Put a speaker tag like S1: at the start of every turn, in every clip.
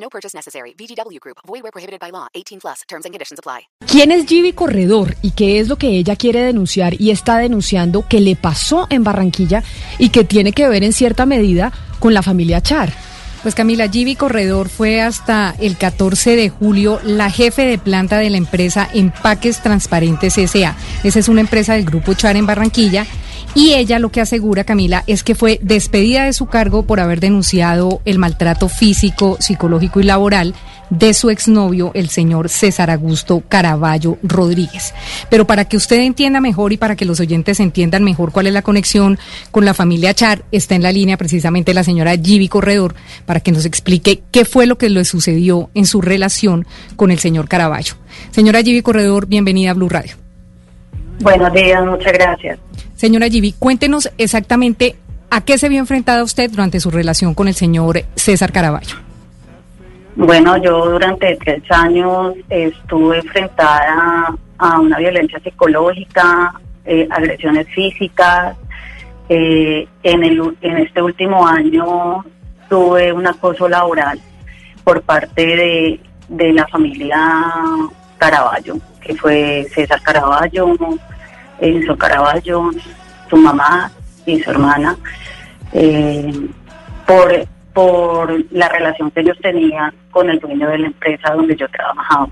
S1: No purchase necessary. VGW Group. Void where prohibited by law. 18 plus. Terms and conditions apply.
S2: ¿Quién es Givi Corredor y qué es lo que ella quiere denunciar y está denunciando que le pasó en Barranquilla y que tiene que ver en cierta medida con la familia Char?
S3: Pues Camila Givi Corredor fue hasta el 14 de julio la jefe de planta de la empresa Empaques Transparentes S.A. Esa es una empresa del grupo Char en Barranquilla. Y ella lo que asegura, Camila, es que fue despedida de su cargo por haber denunciado el maltrato físico, psicológico y laboral de su exnovio, el señor César Augusto Caraballo Rodríguez. Pero para que usted entienda mejor y para que los oyentes entiendan mejor cuál es la conexión con la familia Char, está en la línea precisamente la señora Givi Corredor para que nos explique qué fue lo que le sucedió en su relación con el señor Caraballo. Señora Givi Corredor, bienvenida a Blue Radio.
S4: Buenos días, muchas gracias.
S3: Señora Givi, cuéntenos exactamente a qué se vio enfrentada usted durante su relación con el señor César Caraballo.
S4: Bueno, yo durante tres años estuve enfrentada a una violencia psicológica, eh, agresiones físicas. Eh, en, el, en este último año tuve un acoso laboral por parte de, de la familia Caraballo, que fue César Caraballo, Enzo Caraballo, su mamá y su hermana, eh, por, por la relación que ellos tenían con el dueño de la empresa donde yo trabajaba.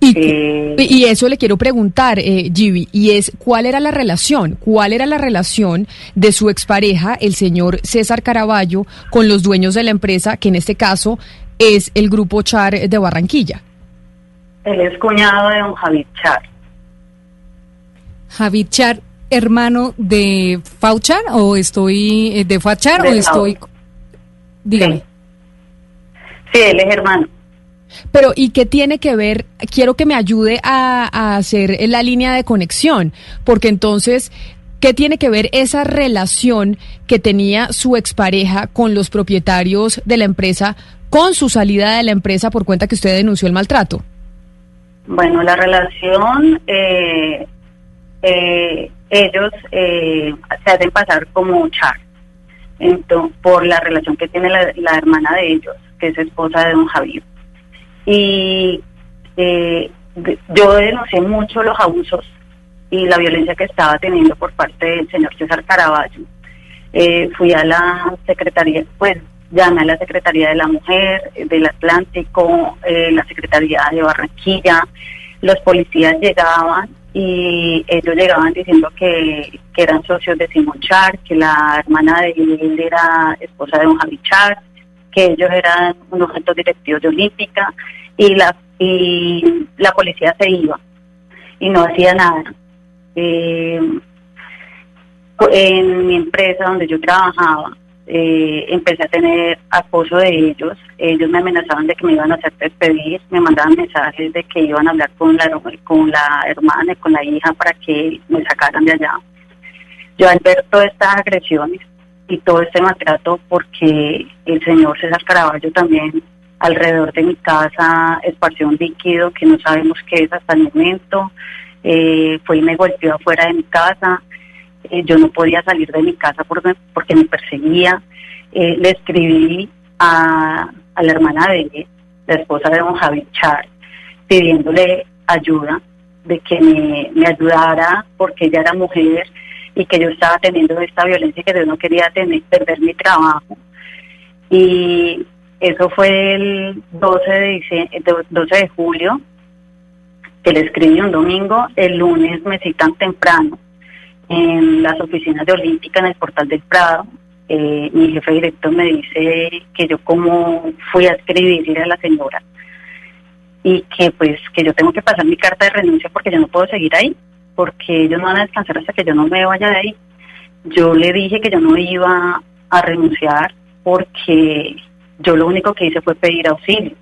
S2: Y,
S4: Eh,
S2: y eso le quiero preguntar, eh, Givi, y es cuál era la relación, cuál era la relación de su expareja, el señor César Caraballo, con los dueños de la empresa, que en este caso es el grupo Char de Barranquilla.
S4: Él es cuñado de don Javid Char.
S3: Javid Char, hermano de Fauchar, o estoy eh, de Fachar,
S4: De
S3: o estoy. Dígame.
S4: Sí, él es hermano.
S2: Pero, ¿y qué tiene que ver? Quiero que me ayude a, a hacer la línea de conexión, porque entonces, ¿qué tiene que ver esa relación que tenía su expareja con los propietarios de la empresa con su salida de la empresa por cuenta que usted denunció el maltrato?
S4: Bueno, la relación, eh, eh, ellos eh, se hacen pasar como Char, por la relación que tiene la, la hermana de ellos, que es esposa de don Javier. Y eh, yo denuncié mucho los abusos y la violencia que estaba teniendo por parte del señor César Caraballo. Eh, fui a la secretaría, pues llamé a la Secretaría de la Mujer, del Atlántico, eh, la Secretaría de Barranquilla, los policías llegaban y ellos llegaban diciendo que, que eran socios de Simón Char, que la hermana de él era esposa de don Javi Char, que ellos eran unos altos directivos de Olímpica y la, y la policía se iba y no hacía nada. Eh, en mi empresa donde yo trabajaba, eh, empecé a tener acoso de ellos. Ellos me amenazaban de que me iban a hacer despedir, me mandaban mensajes de que iban a hablar con la, con la hermana y con la hija para que me sacaran de allá. Yo al ver todas estas agresiones y todo este maltrato, porque el señor César Caraballo también alrededor de mi casa esparció un líquido que no sabemos qué es hasta el momento, eh, fue y me golpeó afuera de mi casa, eh, yo no podía salir de mi casa porque, me perseguía. Eh, le escribí a, la hermana de él, la esposa de don Javi Char, pidiéndole ayuda, de que me, me ayudara porque ella era mujer y que yo estaba teniendo esta violencia que yo no quería tener, perder mi trabajo. Y eso fue el 12 de, dice- 12 de julio, que le escribí un domingo, el lunes me citan temprano en las oficinas de Olímpica en el portal del Prado. Eh, mi jefe director me dice que yo como fui a escribirle a la señora y que pues que yo tengo que pasar mi carta de renuncia porque yo no puedo seguir ahí, porque ellos no van a descansar hasta que yo no me vaya de ahí. Yo le dije que yo no iba a renunciar porque yo lo único que hice fue pedir auxilio.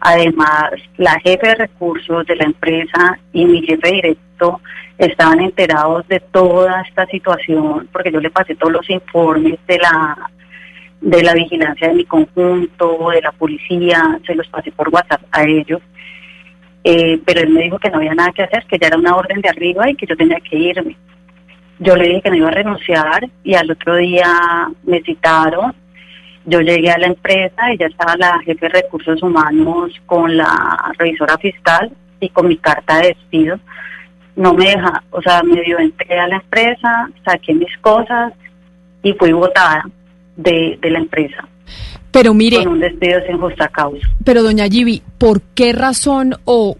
S4: Además, la jefe de recursos de la empresa y mi jefe directo estaban enterados de toda esta situación porque yo le pasé todos los informes de la de la vigilancia de mi conjunto, de la policía, se los pasé por WhatsApp a ellos. Eh, pero él me dijo que no había nada que hacer, que ya era una orden de arriba y que yo tenía que irme. Yo le dije que no iba a renunciar y al otro día me citaron. Yo llegué a la empresa y ya estaba la jefe de recursos humanos con la revisora fiscal y con mi carta de despido. No me deja, o sea, me dio entré a la empresa, saqué mis cosas y fui votada de, de la empresa.
S2: Pero mire,
S4: con un despido sin justa causa.
S2: pero doña Gibi, ¿por qué razón o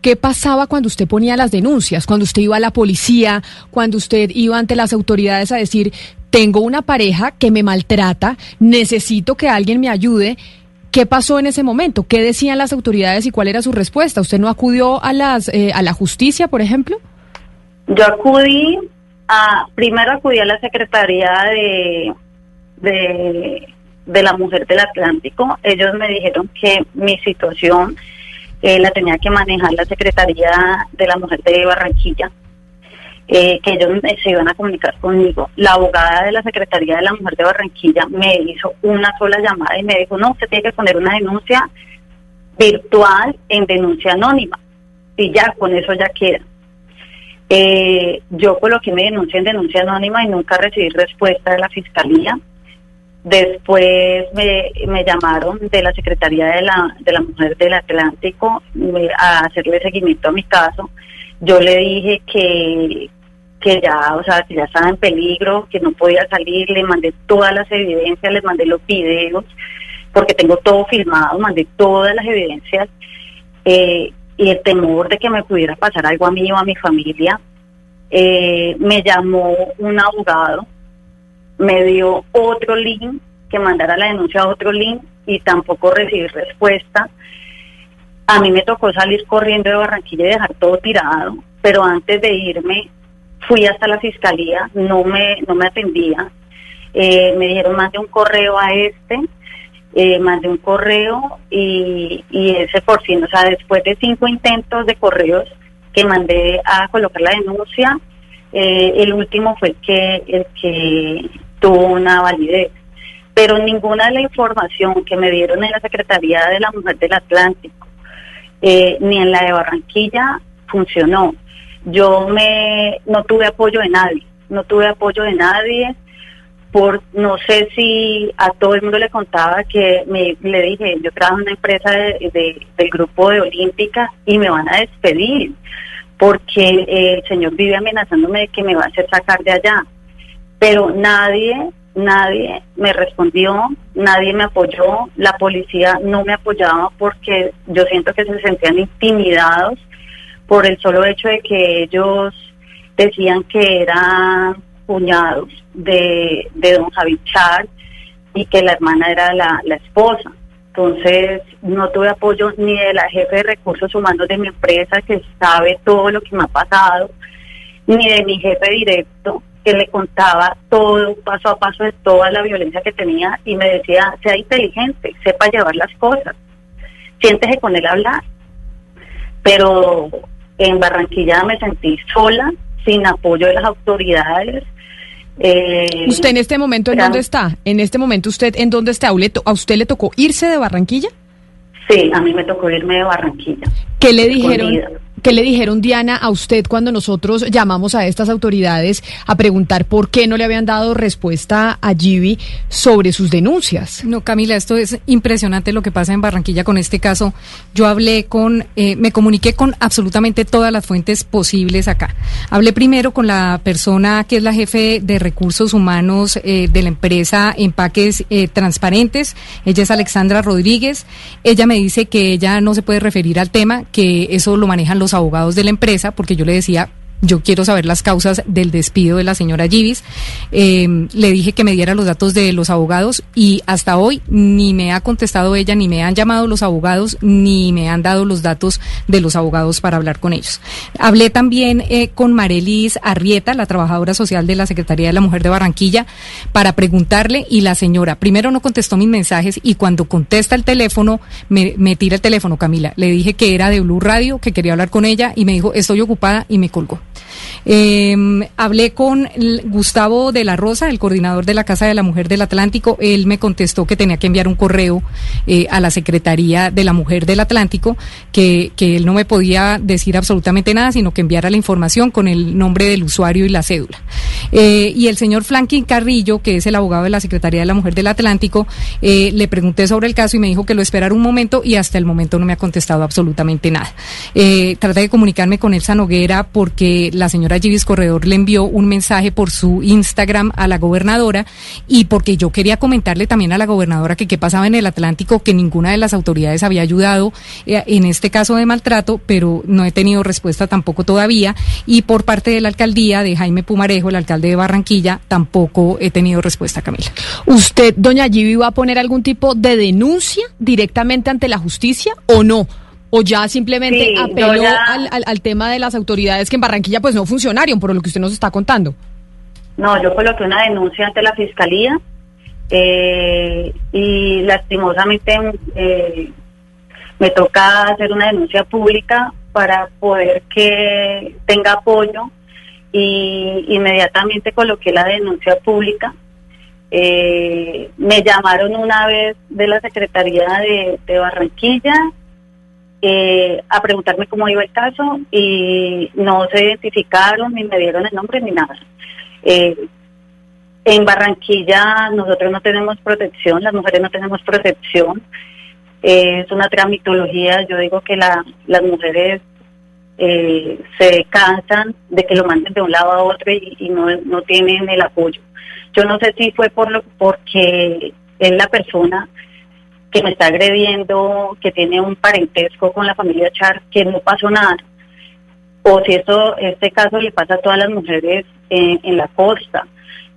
S2: qué pasaba cuando usted ponía las denuncias? Cuando usted iba a la policía, cuando usted iba ante las autoridades a decir, tengo una pareja que me maltrata, necesito que alguien me ayude. ¿Qué pasó en ese momento? ¿Qué decían las autoridades y cuál era su respuesta? ¿Usted no acudió a las eh, a la justicia, por ejemplo?
S4: Yo acudí a, primero acudí a la Secretaría de, de, la Mujer del Atlántico. Ellos me dijeron que mi situación eh, la tenía que manejar la Secretaría de la Mujer de Barranquilla, eh, que ellos se iban a comunicar conmigo. La abogada de la Secretaría de la Mujer de Barranquilla me hizo una sola llamada y me dijo, no, usted tiene que poner una denuncia virtual en denuncia anónima. Y ya, con eso ya queda. Eh, yo coloqué mi denuncia en denuncia anónima y nunca recibí respuesta de la fiscalía. Después me, me llamaron de la Secretaría de la, de la Mujer del Atlántico a hacerle seguimiento a mi caso. Yo le dije que, que ya, o sea, que ya estaba en peligro, que no podía salir, le mandé todas las evidencias, les mandé los videos, porque tengo todo filmado, mandé todas las evidencias. Eh, y el temor de que me pudiera pasar algo a mí o a mi familia, eh, me llamó un abogado, me dio otro link, que mandara la denuncia a otro link y tampoco recibí respuesta. A mí me tocó salir corriendo de Barranquilla y dejar todo tirado, pero antes de irme fui hasta la fiscalía, no me, no me atendía. Eh, me dijeron, mande un correo a este, eh, mandé un correo y, ese por fin, o sea, después de cinco intentos de correos que mandé a colocar la denuncia, eh, el último fue el que, el que tuvo una validez. Pero ninguna de la información que me dieron en la Secretaría de la Mujer del Atlántico, eh, ni en la de Barranquilla, funcionó. Yo me no tuve apoyo de nadie, no tuve apoyo de nadie por no sé si a todo el mundo le contaba que me le dije yo trabajo en una empresa de, de- del grupo de Olímpica y me van a despedir porque eh, el señor vive amenazándome de que me va a hacer sacar de allá. Pero nadie nadie me respondió nadie me apoyó la policía no me apoyaba porque yo siento que se sentían intimidados por el solo hecho de que ellos decían que eran cuñados de, de don Javi Char y que la hermana era la, la esposa. Entonces no tuve apoyo ni de la jefe de recursos humanos de mi empresa que sabe todo lo que me ha pasado, ni de mi jefe directo que le contaba todo paso a paso de toda la violencia que tenía y me decía, sea inteligente, sepa llevar las cosas, siéntese con él a hablar. Pero en Barranquilla me sentí sola, sin apoyo de las autoridades. Eh,
S2: ¿Usted en este momento en
S4: Era-
S2: dónde está? En este momento usted en dónde está? ¿A le to- ¿A usted le tocó irse de Barranquilla?
S4: Sí, a mí me tocó irme de Barranquilla.
S2: ¿Qué le dijeron?
S4: Escondida.
S2: ¿Qué le dijeron Diana a usted cuando nosotros llamamos a estas autoridades a preguntar por qué no le habían dado respuesta a Gibi sobre sus denuncias?
S3: No, Camila, esto es impresionante lo que pasa en Barranquilla con este caso. Yo hablé con, eh, me comuniqué con absolutamente todas las fuentes posibles acá. Hablé primero con la persona que es la jefe de recursos humanos eh, de la empresa Empaques eh, Transparentes. Ella es Alexandra Rodríguez. Ella me dice que ella no se puede referir al tema, que eso lo manejan los abogados de la empresa, porque yo le decía yo quiero saber las causas del despido de la señora Givis. Eh, le dije que me diera los datos de los abogados y hasta hoy ni me ha contestado ella, ni me han llamado los abogados, ni me han dado los datos de los abogados para hablar con ellos. Hablé también eh, con Marelis Arrieta, la trabajadora social de la Secretaría de la Mujer de Barranquilla, para preguntarle y la señora primero no contestó mis mensajes y cuando contesta el teléfono, me, me tira el teléfono, Camila. Le dije que era de Blue Radio, que quería hablar con ella y me dijo, estoy ocupada y me colgó. Eh, hablé con Gustavo de la Rosa, el coordinador de la Casa de la Mujer del Atlántico. Él me contestó que tenía que enviar un correo eh, a la Secretaría de la Mujer del Atlántico, que, que, él no me podía decir absolutamente nada, sino que enviara la información con el nombre del usuario y la cédula. Eh, y el señor Franklin Carrillo, que es el abogado de la Secretaría de la Mujer del Atlántico, eh, le pregunté sobre el caso y me dijo que lo esperara un momento y hasta el momento no me ha contestado absolutamente nada. Eh, traté de comunicarme con Elsa Noguera porque la señora Givis Corredor le envió un mensaje por su Instagram a la gobernadora y porque yo quería comentarle también a la gobernadora que qué pasaba en el Atlántico, que ninguna de las autoridades había ayudado eh, en este caso de maltrato, pero no he tenido respuesta tampoco todavía. Y por parte de la alcaldía de Jaime Pumarejo, el alcalde de Barranquilla, tampoco he tenido respuesta, Camila.
S2: ¿Usted, doña Givi, va a poner algún tipo de denuncia directamente ante la justicia o no? O ya simplemente
S4: Sí,
S2: apeló
S4: ya-
S2: Al, al- al tema de las autoridades que en Barranquilla pues no funcionaron, por lo que usted nos está contando.
S4: No, yo coloqué una denuncia ante la fiscalía eh, y lastimosamente eh, me toca hacer una denuncia pública para poder que tenga apoyo y inmediatamente coloqué la denuncia pública. Eh, me llamaron una vez de la Secretaría de, de Barranquilla eh, a preguntarme cómo iba el caso y no se identificaron ni me dieron el nombre ni nada. Eh, en Barranquilla nosotros no tenemos protección, las mujeres no tenemos protección. Eh, es una tramitología, yo digo que la, las mujeres eh, se cansan de que lo manden de un lado a otro y, y no, no tienen el apoyo. Yo no sé si fue por lo, porque es la persona que me está agrediendo, que tiene un parentesco con la familia Char, que no pasó nada. O si eso, este caso le pasa a todas las mujeres en, la costa,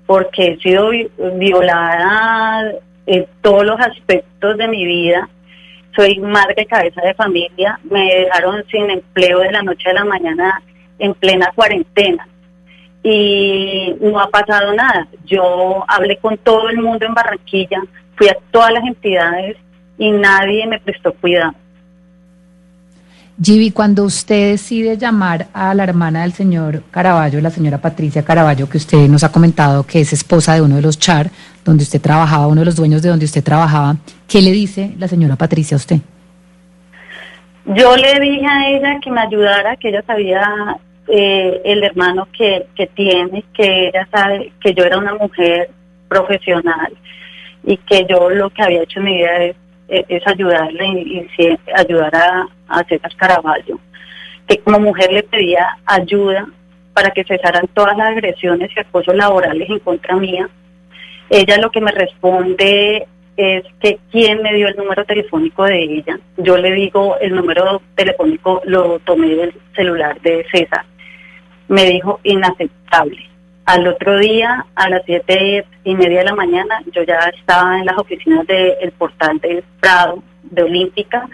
S4: porque he sido vi- violada en todos los aspectos de mi vida. Soy madre cabeza de familia, me dejaron sin empleo de la noche a la mañana en plena cuarentena y no ha pasado nada. Yo hablé con todo el mundo en Barranquilla, fui a todas las entidades y nadie me prestó cuidado.
S5: Givi, cuando usted decide llamar a la hermana del señor Caraballo, la señora Patricia Caraballo, que usted nos ha comentado que es esposa de uno de los Char, donde usted trabajaba, uno de los dueños de donde usted trabajaba, ¿qué le dice la señora Patricia a usted?
S4: Yo le dije a ella que me ayudara, que ella sabía eh, el hermano que, que tiene, que ella sabe que yo era una mujer profesional y que yo lo que había hecho en mi vida es, es- es ayudarle y, ayudar a, a César Caraballo. Que como mujer le pedía ayuda para que cesaran todas las agresiones y acosos laborales en contra mía. Ella lo que me responde es que quién me dio el número telefónico de ella. Yo le digo el número telefónico lo tomé del celular de César. Me dijo inaceptable. Al otro día, a las siete y media de la mañana, yo ya estaba en las oficinas del portal del Prado, de Olímpica,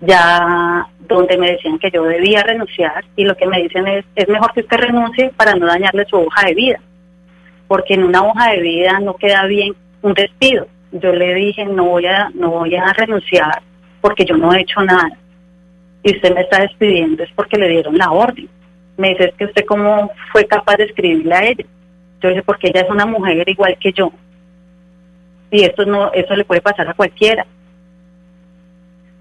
S4: ya donde me decían que yo debía renunciar y lo que me dicen es, es mejor que usted renuncie para no dañarle su hoja de vida, porque en una hoja de vida no queda bien un despido. Yo le dije, no voy a, no voy a renunciar porque yo no he hecho nada. Y usted me está despidiendo es porque le dieron la orden. Me dice, es que usted cómo fue capaz de escribirle a ella. Yo dije, porque ella es una mujer igual que yo. Y esto no, eso le puede pasar a cualquiera.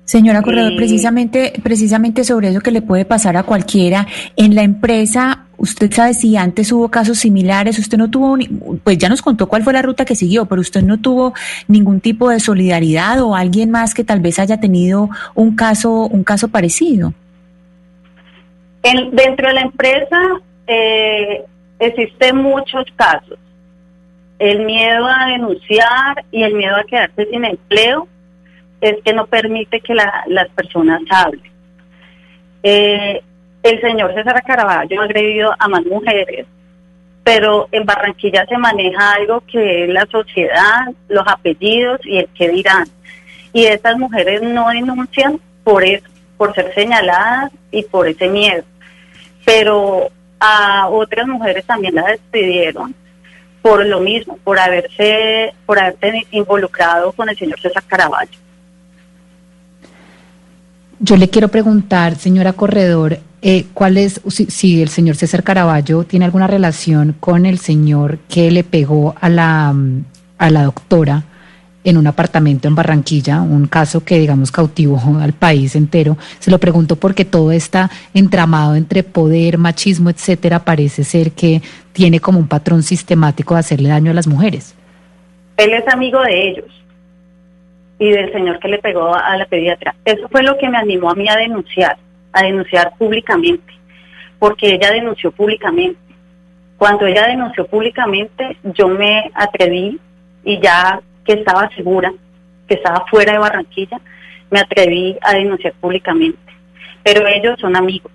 S6: Señora Corredor, precisamente, precisamente sobre eso que le puede pasar a cualquiera, en la empresa, usted sabe si antes hubo casos similares, usted no tuvo, pues ya nos contó cuál fue la ruta que siguió, pero usted no tuvo ningún tipo de solidaridad o alguien más que tal vez haya tenido un caso, un caso parecido.
S4: En- dentro de la empresa eh, existen muchos casos. El miedo a denunciar y el miedo a quedarse sin empleo es que no permite que la- las personas hablen. Eh, el señor César Caraballo ha agredido a más mujeres, pero en Barranquilla se maneja algo que es la sociedad, los apellidos y el que dirán. Y estas mujeres no denuncian por eso, por ser señaladas y por ese miedo. Pero a otras mujeres también las despidieron por lo mismo, por haberse, por haberse involucrado con el señor César Caraballo.
S5: Yo le quiero preguntar, señora Corredor, eh, ¿cuál es, si, el señor César Caraballo tiene alguna relación con el señor que le pegó a la, a la doctora en un apartamento en Barranquilla, un caso que, digamos, cautivó al país entero? Se lo pregunto porque todo está entramado entre poder, machismo, etcétera, parece ser que tiene como un patrón sistemático de hacerle daño a las mujeres.
S4: Él es amigo de ellos y del señor que le pegó a la pediatra. Eso fue lo que me animó a mí a denunciar, a denunciar públicamente, porque ella denunció públicamente. Cuando ella denunció públicamente, yo me atreví y ya que estaba segura, que estaba fuera de Barranquilla, me atreví a denunciar públicamente. Pero ellos son amigos.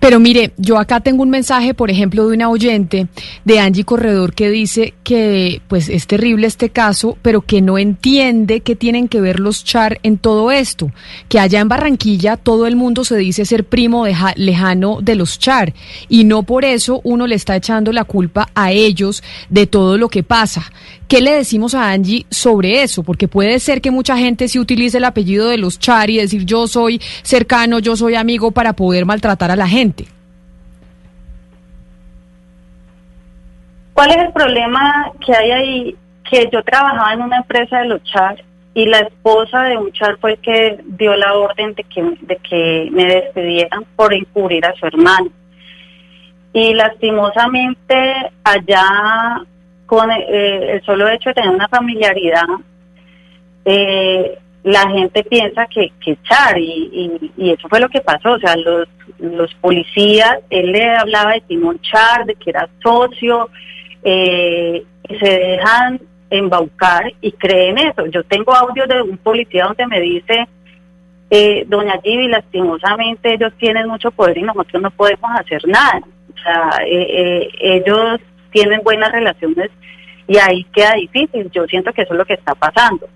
S2: Pero mire, yo acá tengo un mensaje, por ejemplo, de una oyente de Angie Corredor que dice que pues es terrible este caso, pero que no entiende qué tienen que ver los char en todo esto, que allá en Barranquilla todo el mundo se dice ser primo lejano de los char y no por eso uno le está echando la culpa a ellos de todo lo que pasa. ¿Qué le decimos a Angie sobre eso? Porque puede ser que mucha gente sí utilice el apellido de los Char y decir yo soy cercano, yo soy amigo para poder maltratar a la gente.
S4: ¿Cuál es el problema que hay ahí? Que yo trabajaba en una empresa de los Char y la esposa de un Char fue el que dio la orden de que, de que me despidieran por encubrir a su hermano. Y lastimosamente allá con eh, el solo hecho de tener una familiaridad, eh, la gente piensa que, que Char, y, y, eso fue lo que pasó. O sea, los, los policías, él le hablaba de Simón Char, de que era socio, eh, se dejan embaucar y creen eso. Yo tengo audio de un policía donde me dice, eh, doña Givi, lastimosamente ellos tienen mucho poder y nosotros no podemos hacer nada. O sea, ellos tienen buenas relaciones y ahí queda difícil. Yo siento que eso es lo que está pasando.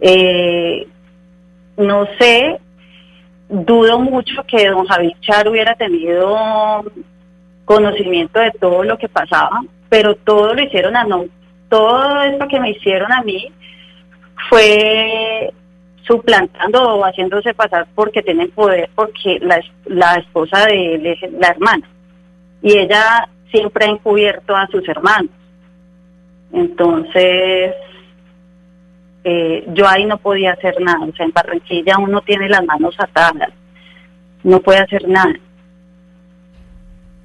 S4: Eh, no sé, dudo mucho que don Javier Char hubiera tenido conocimiento de todo lo que pasaba, pero todo lo hicieron a no. Todo esto que me hicieron a mí fue suplantando o haciéndose pasar porque tienen poder, porque la, la esposa de él es la hermana. Y ella siempre ha encubierto a sus hermanos. Entonces, eh, yo ahí no podía hacer nada. O sea, en Barranquilla uno tiene las manos atadas, no puede hacer nada.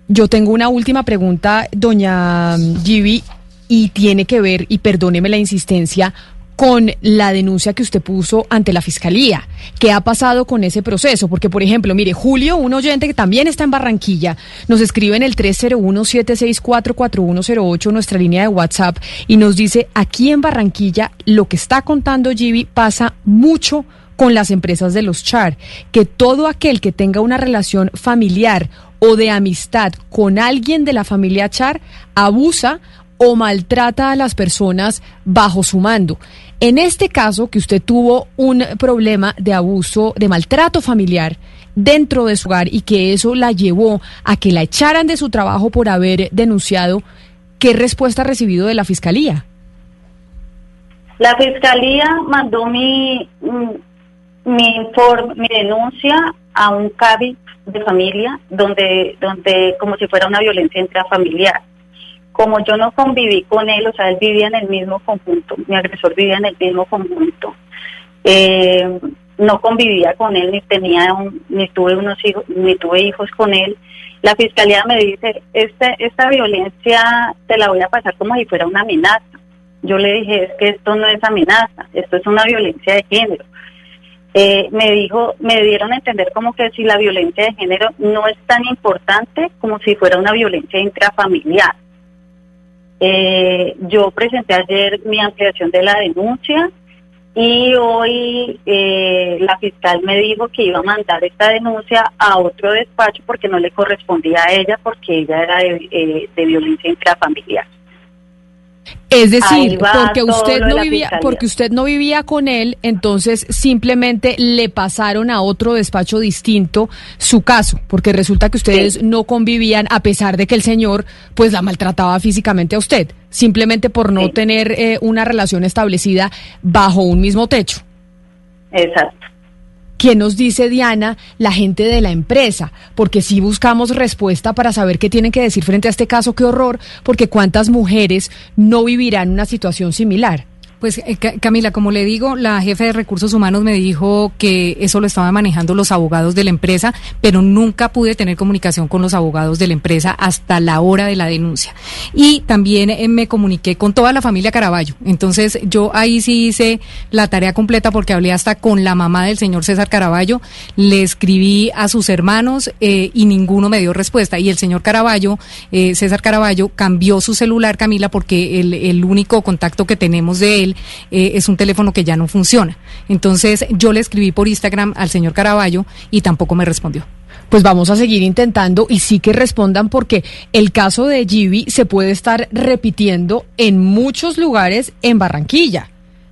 S2: Yo tengo una última pregunta, doña Gibi, y tiene que ver, y perdóneme la insistencia, con la denuncia que usted puso ante la fiscalía. ¿Qué ha pasado con ese proceso? Porque, por ejemplo, mire, Julio, un oyente que también está en Barranquilla, nos escribe en el 301-764-4108, nuestra línea de WhatsApp, y nos dice, aquí en Barranquilla, lo que está contando Gibi pasa mucho con las empresas de los char, que todo aquel que tenga una relación familiar o de amistad con alguien de la familia char abusa o maltrata a las personas bajo su mando. En este caso, que usted tuvo un problema de abuso, de maltrato familiar dentro de su hogar y que eso la llevó a que la echaran de su trabajo por haber denunciado, ¿qué respuesta ha recibido de la fiscalía?
S4: La fiscalía mandó mi, mi, mi denuncia a un CABI de familia, donde, donde como si fuera una violencia intrafamiliar como yo no conviví con él, o sea, él vivía en el mismo conjunto, mi agresor vivía en el mismo conjunto, eh, no convivía con él, ni tenía ni tuve unos hijos, ni tuve hijos con él. La fiscalía me dice, esta, esta violencia te la voy a pasar como si fuera una amenaza. Yo le dije, es que esto no es amenaza, esto es una violencia de género. Eh, me dijo, me dieron a entender como que si la violencia de género no es tan importante como si fuera una violencia intrafamiliar. Eh, yo presenté ayer mi ampliación de la denuncia y hoy eh, la fiscal me dijo que iba a mandar esta denuncia a otro despacho porque no le correspondía a ella porque ella era de, de violencia intrafamiliar.
S2: Es decir, porque usted no vivía, porque usted no vivía con él, entonces simplemente le pasaron a otro despacho distinto su caso, porque resulta que ustedes no convivían a pesar de que el señor pues la maltrataba físicamente a usted, simplemente por no tener eh, una relación establecida bajo un mismo techo.
S4: Exacto.
S2: ¿Qué nos dice Diana, la gente de la empresa? Porque si buscamos respuesta para saber qué tienen que decir frente a este caso, qué horror, porque cuántas mujeres no vivirán una situación similar.
S3: Pues eh, Camila, como le digo, la jefe de recursos humanos me dijo que eso lo estaban manejando los abogados de la empresa, pero nunca pude tener comunicación con los abogados de la empresa hasta la hora de la denuncia. Y también eh, me comuniqué con toda la familia Caraballo. Entonces yo ahí sí hice la tarea completa porque hablé hasta con la mamá del señor César Caraballo, le escribí a sus hermanos eh, y ninguno me dio respuesta. Y el señor Caraballo, César Caraballo, cambió su celular, Camila, porque el, el único contacto que tenemos de él eh, es un teléfono que ya no funciona. Entonces yo le escribí por Instagram al señor Caraballo y tampoco me respondió
S2: pues vamos a seguir intentando y sí que respondan porque el caso de Gibi se puede estar repitiendo en muchos lugares en Barranquilla.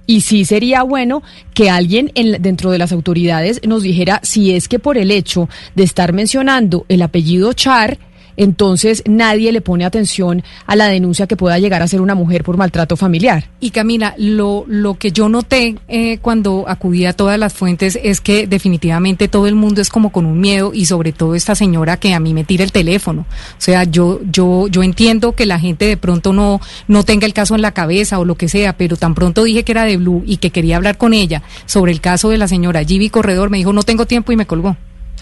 S2: Y sí sería bueno que alguien en, dentro de las autoridades nos dijera si es que por el hecho de estar mencionando el apellido Char, entonces nadie le pone atención a la denuncia que pueda llegar a ser una mujer por maltrato familiar.
S3: Y Camila, lo, lo que yo noté eh, cuando acudí a todas las fuentes es que definitivamente todo el mundo es como con un miedo y sobre todo esta señora que a mí me tira el teléfono. O sea, yo, yo, yo entiendo que la gente de pronto no, no tenga el caso en la cabeza o lo que sea, pero tan pronto dije que era de Blue y que quería hablar con ella sobre el caso de la señora Gibi Corredor, me dijo no tengo tiempo y me colgó.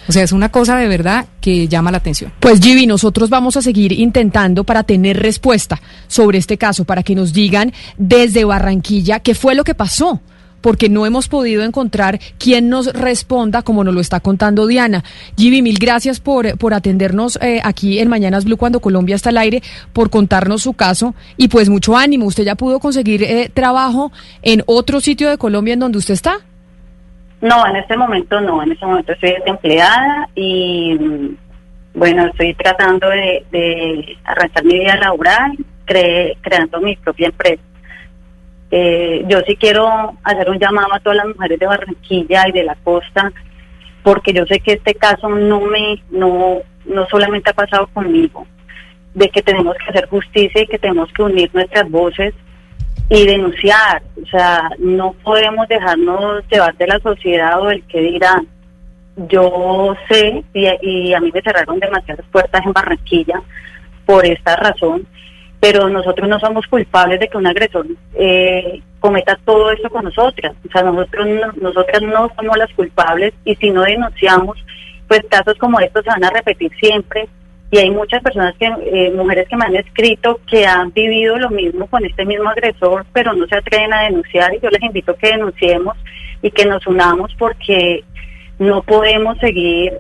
S3: O sea, es una cosa de verdad que llama la atención.
S2: Pues Gibi, nosotros vamos a seguir intentando para tener respuesta sobre este caso, para que nos digan desde Barranquilla qué fue lo que pasó porque no hemos podido encontrar quien nos responda como nos lo está contando Diana. Gibi, mil gracias por, por atendernos eh, aquí en Mañanas Blue cuando Colombia está al aire, por contarnos su caso y pues mucho ánimo. ¿Usted ya pudo conseguir eh, trabajo en otro sitio de Colombia en donde usted está?
S4: No, en este momento no, en este momento estoy desempleada y bueno, estoy tratando de, arrancar mi vida laboral, creando mi propia empresa. Eh, yo sí quiero hacer un llamado a todas las mujeres de Barranquilla y de la costa, porque yo sé que este caso no me, no, no solamente ha pasado conmigo, de que tenemos que hacer justicia y que tenemos que unir nuestras voces y denunciar. O sea, no podemos dejarnos llevar de la sociedad o el que dirán. Yo sé, y, a mí me cerraron demasiadas puertas en Barranquilla por esta razón, pero nosotros no somos culpables de que un agresor eh, cometa todo esto con nosotras. O sea, nosotros nosotras no somos las culpables y si no denunciamos, pues casos como estos se van a repetir siempre y hay muchas personas que eh, mujeres que me han escrito que han vivido lo mismo con este mismo agresor pero no se atreven a denunciar y yo les invito a que denunciemos y que nos unamos porque no podemos seguir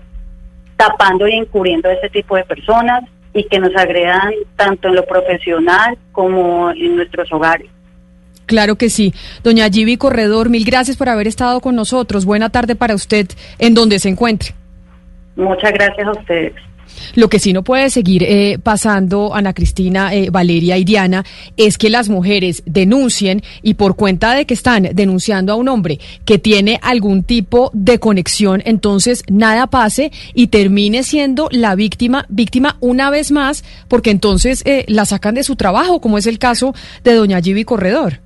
S4: tapando y encubriendo a este tipo de personas y que nos agredan tanto en lo profesional como en nuestros hogares.
S2: Claro que sí. Doña Gibi Corredor, mil gracias por haber estado con nosotros. Buena tarde para usted en donde se encuentre.
S4: Muchas gracias a ustedes.
S2: Lo que sí no puede seguir eh, pasando, Ana Cristina, eh, Valeria y Diana, es que las mujeres denuncien y por cuenta de que están denunciando a un hombre que tiene algún tipo de conexión, entonces nada pase y termine siendo la víctima, víctima una vez más, porque entonces eh, la sacan de su trabajo, como es el caso de doña Gibi Corredor.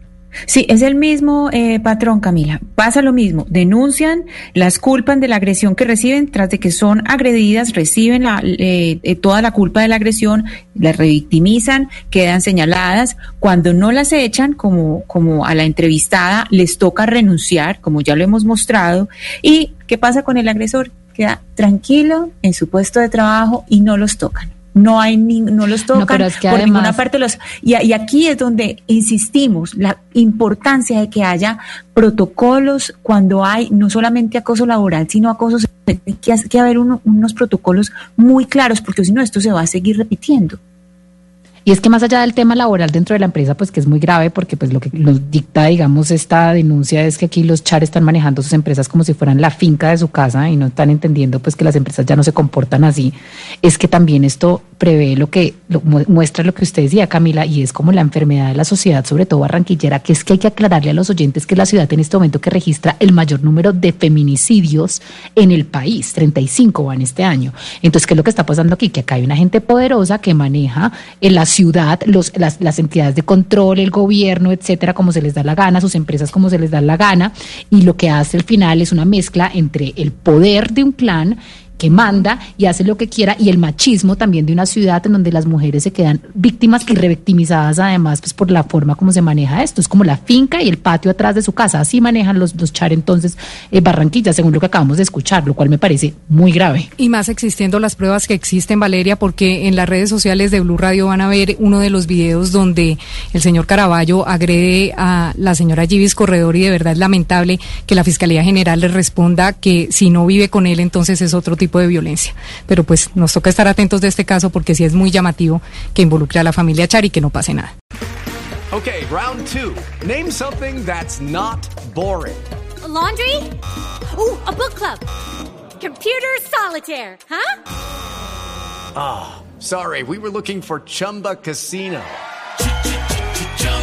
S6: Sí, es el mismo eh, patrón, Camila. Pasa lo mismo. Denuncian, las culpan de la agresión que reciben, tras de que son agredidas, reciben la, eh, toda la culpa de la agresión, las revictimizan, quedan señaladas. Cuando no las echan, como, como a la entrevistada, les toca renunciar, como ya lo hemos mostrado. ¿Y qué pasa con el agresor? Queda tranquilo en su puesto de trabajo y no los tocan no hay ni, no los tocan por ninguna parte los y, y, aquí es donde insistimos la importancia de que haya protocolos cuando hay no solamente acoso laboral sino acoso que, que haber unos protocolos muy claros porque si no esto se va a seguir repitiendo
S5: Y es que más allá del tema laboral dentro de la empresa, pues que es muy grave porque pues lo que nos dicta, digamos, esta denuncia es que aquí los char están manejando sus empresas como si fueran la finca de su casa y no están entendiendo pues que las empresas ya no se comportan así. Es que también esto prevé lo que muestra lo que usted decía, Camila, y es como la enfermedad de la sociedad, sobre todo barranquillera, que es que hay que aclararle a los oyentes que la ciudad en este momento que registra el mayor número de feminicidios en el país, 35 van este año. Entonces, ¿qué es lo que está pasando aquí? Que acá hay una gente poderosa que maneja en la ciudad los, las, las entidades de control, el gobierno, etcétera, como se les da la gana, sus empresas como se les da la gana, y lo que hace al final es una mezcla entre el poder de un clan que manda y hace lo que quiera y el machismo también de una ciudad en donde las mujeres se quedan víctimas y revictimizadas además pues por la forma como se maneja esto. Es como la finca y el patio atrás de su casa. Así manejan los, los char entonces eh, Barranquilla según lo que acabamos de escuchar lo cual me parece muy grave.
S3: Y más existiendo las pruebas que existen Valeria porque en las redes sociales de Blue Radio van a ver uno de los videos donde el señor Caraballo agrede a la señora Givis Corredor y de verdad es lamentable que la Fiscalía General le responda que si no vive con él entonces es otro tipo tipo de violencia. Pero pues nos toca estar atentos de este caso porque sí es muy llamativo que involucre a la familia Char y que no pase nada.
S7: Okay, round two. Name something that's not boring.
S8: A laundry? Ooh, a book club. Computer solitaire, huh?
S7: Ah, oh, sorry, we were looking for Chumba Casino.